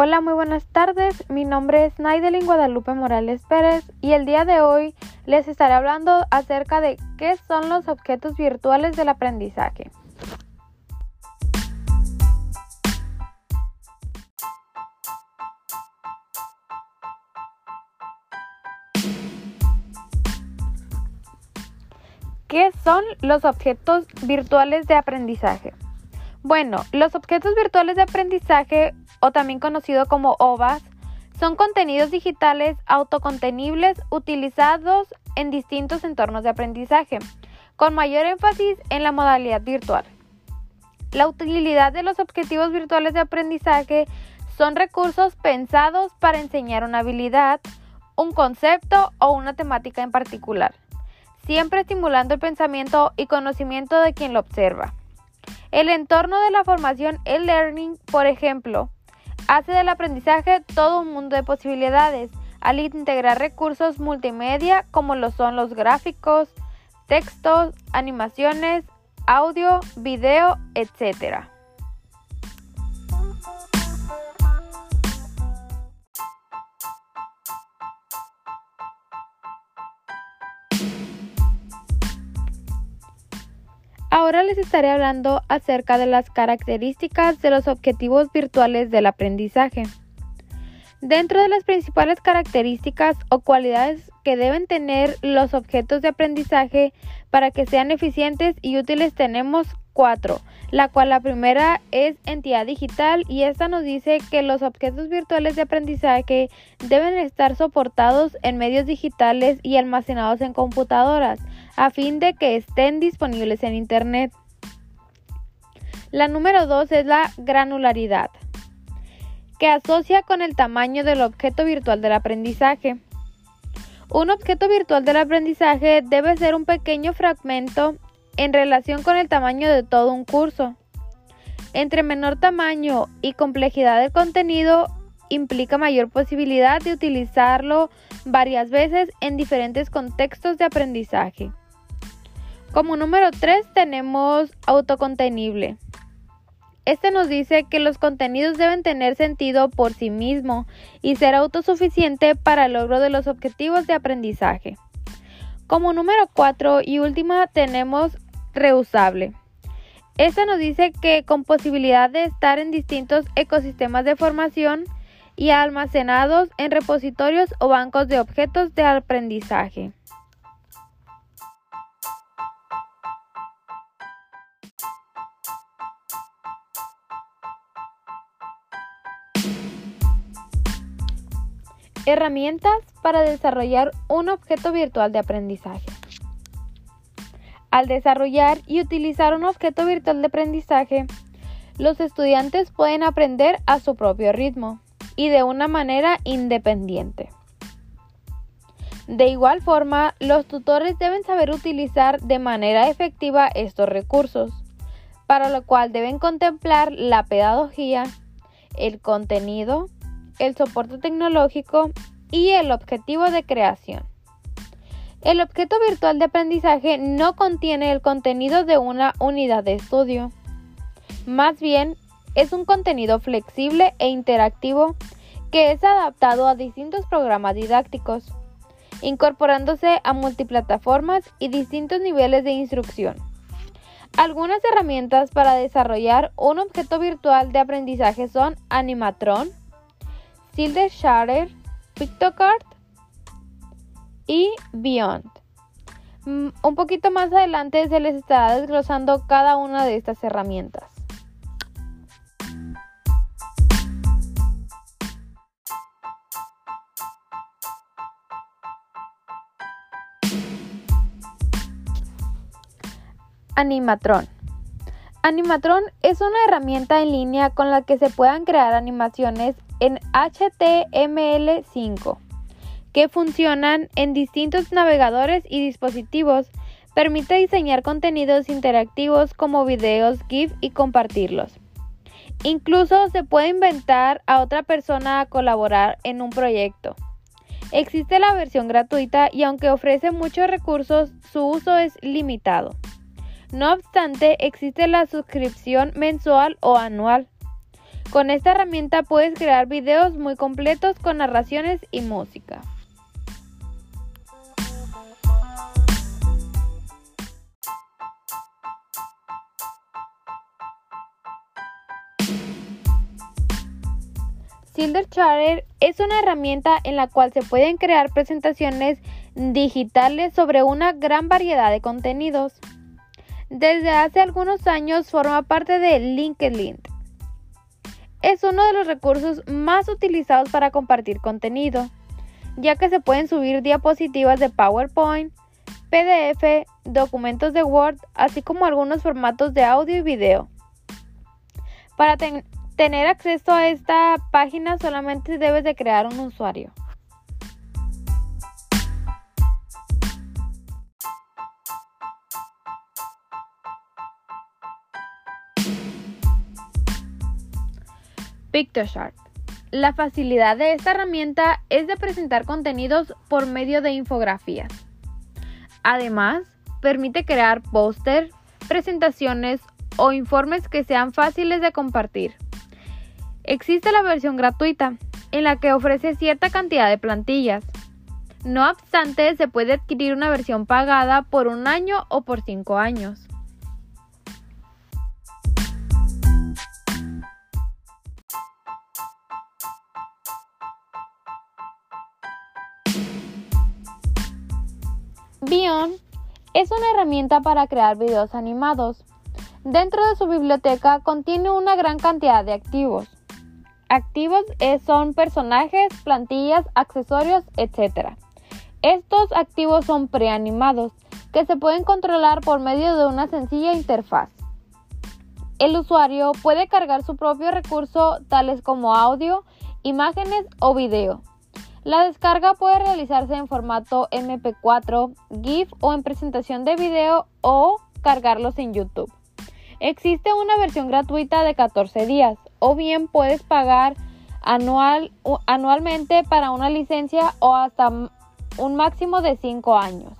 Hola, muy buenas tardes. Mi nombre es Naidelin Guadalupe Morales Pérez y el día de hoy les estaré hablando acerca de qué son los objetos virtuales del aprendizaje. ¿Qué son los objetos virtuales de aprendizaje? Bueno, los objetos virtuales de aprendizaje, o también conocido como OVAs, son contenidos digitales autocontenibles utilizados en distintos entornos de aprendizaje, con mayor énfasis en la modalidad virtual. La utilidad de los objetivos virtuales de aprendizaje son recursos pensados para enseñar una habilidad, un concepto o una temática en particular, siempre estimulando el pensamiento y conocimiento de quien lo observa. El entorno de la formación e-learning, por ejemplo, hace del aprendizaje todo un mundo de posibilidades al integrar recursos multimedia como lo son los gráficos, textos, animaciones, audio, video, etc. Ahora les estaré hablando acerca de las características de los objetivos virtuales del aprendizaje. Dentro de las principales características o cualidades que deben tener los objetos de aprendizaje para que sean eficientes y útiles tenemos cuatro, la cual la primera es entidad digital y esta nos dice que los objetos virtuales de aprendizaje deben estar soportados en medios digitales y almacenados en computadoras a fin de que estén disponibles en Internet. La número 2 es la granularidad, que asocia con el tamaño del objeto virtual del aprendizaje. Un objeto virtual del aprendizaje debe ser un pequeño fragmento en relación con el tamaño de todo un curso. Entre menor tamaño y complejidad del contenido implica mayor posibilidad de utilizarlo varias veces en diferentes contextos de aprendizaje. Como número 3 tenemos autocontenible. Este nos dice que los contenidos deben tener sentido por sí mismo y ser autosuficiente para el logro de los objetivos de aprendizaje. Como número 4 y última tenemos reusable. Este nos dice que con posibilidad de estar en distintos ecosistemas de formación y almacenados en repositorios o bancos de objetos de aprendizaje. Herramientas para desarrollar un objeto virtual de aprendizaje. Al desarrollar y utilizar un objeto virtual de aprendizaje, los estudiantes pueden aprender a su propio ritmo y de una manera independiente. De igual forma, los tutores deben saber utilizar de manera efectiva estos recursos, para lo cual deben contemplar la pedagogía, el contenido, el soporte tecnológico y el objetivo de creación. El objeto virtual de aprendizaje no contiene el contenido de una unidad de estudio. Más bien, es un contenido flexible e interactivo que es adaptado a distintos programas didácticos, incorporándose a multiplataformas y distintos niveles de instrucción. Algunas herramientas para desarrollar un objeto virtual de aprendizaje son Animatron, Tilde Shader, PictoCard y Beyond. Mm, un poquito más adelante se les estará desglosando cada una de estas herramientas. Animatron. Animatron es una herramienta en línea con la que se puedan crear animaciones HTML5 que funcionan en distintos navegadores y dispositivos. Permite diseñar contenidos interactivos como videos, GIF y compartirlos. Incluso se puede inventar a otra persona a colaborar en un proyecto. Existe la versión gratuita y aunque ofrece muchos recursos, su uso es limitado. No obstante, existe la suscripción mensual o anual. Con esta herramienta puedes crear videos muy completos con narraciones y música. Charter es una herramienta en la cual se pueden crear presentaciones digitales sobre una gran variedad de contenidos. Desde hace algunos años forma parte de LinkedIn. Es uno de los recursos más utilizados para compartir contenido, ya que se pueden subir diapositivas de PowerPoint, PDF, documentos de Word, así como algunos formatos de audio y video. Para, tener acceso a esta página solamente debes de crear un usuario. PictoShart. La facilidad de esta herramienta es de presentar contenidos por medio de infografías. Además, permite crear póster, presentaciones o informes que sean fáciles de compartir. Existe la versión gratuita, en la que ofrece cierta cantidad de plantillas. No obstante, se puede adquirir una versión pagada por un año o por cinco años. Bion es una herramienta para crear videos animados. Dentro de su biblioteca contiene una gran cantidad de activos. Activos son personajes, plantillas, accesorios, etc. Estos activos son preanimados que se pueden controlar por medio de una sencilla interfaz. El usuario puede cargar su propio recurso tales como audio, imágenes o video. La descarga puede realizarse en formato MP4, GIF o en presentación de video o cargarlos en YouTube. Existe una versión gratuita de 14 días o bien puedes pagar anual, anualmente para una licencia o hasta un máximo de 5 años.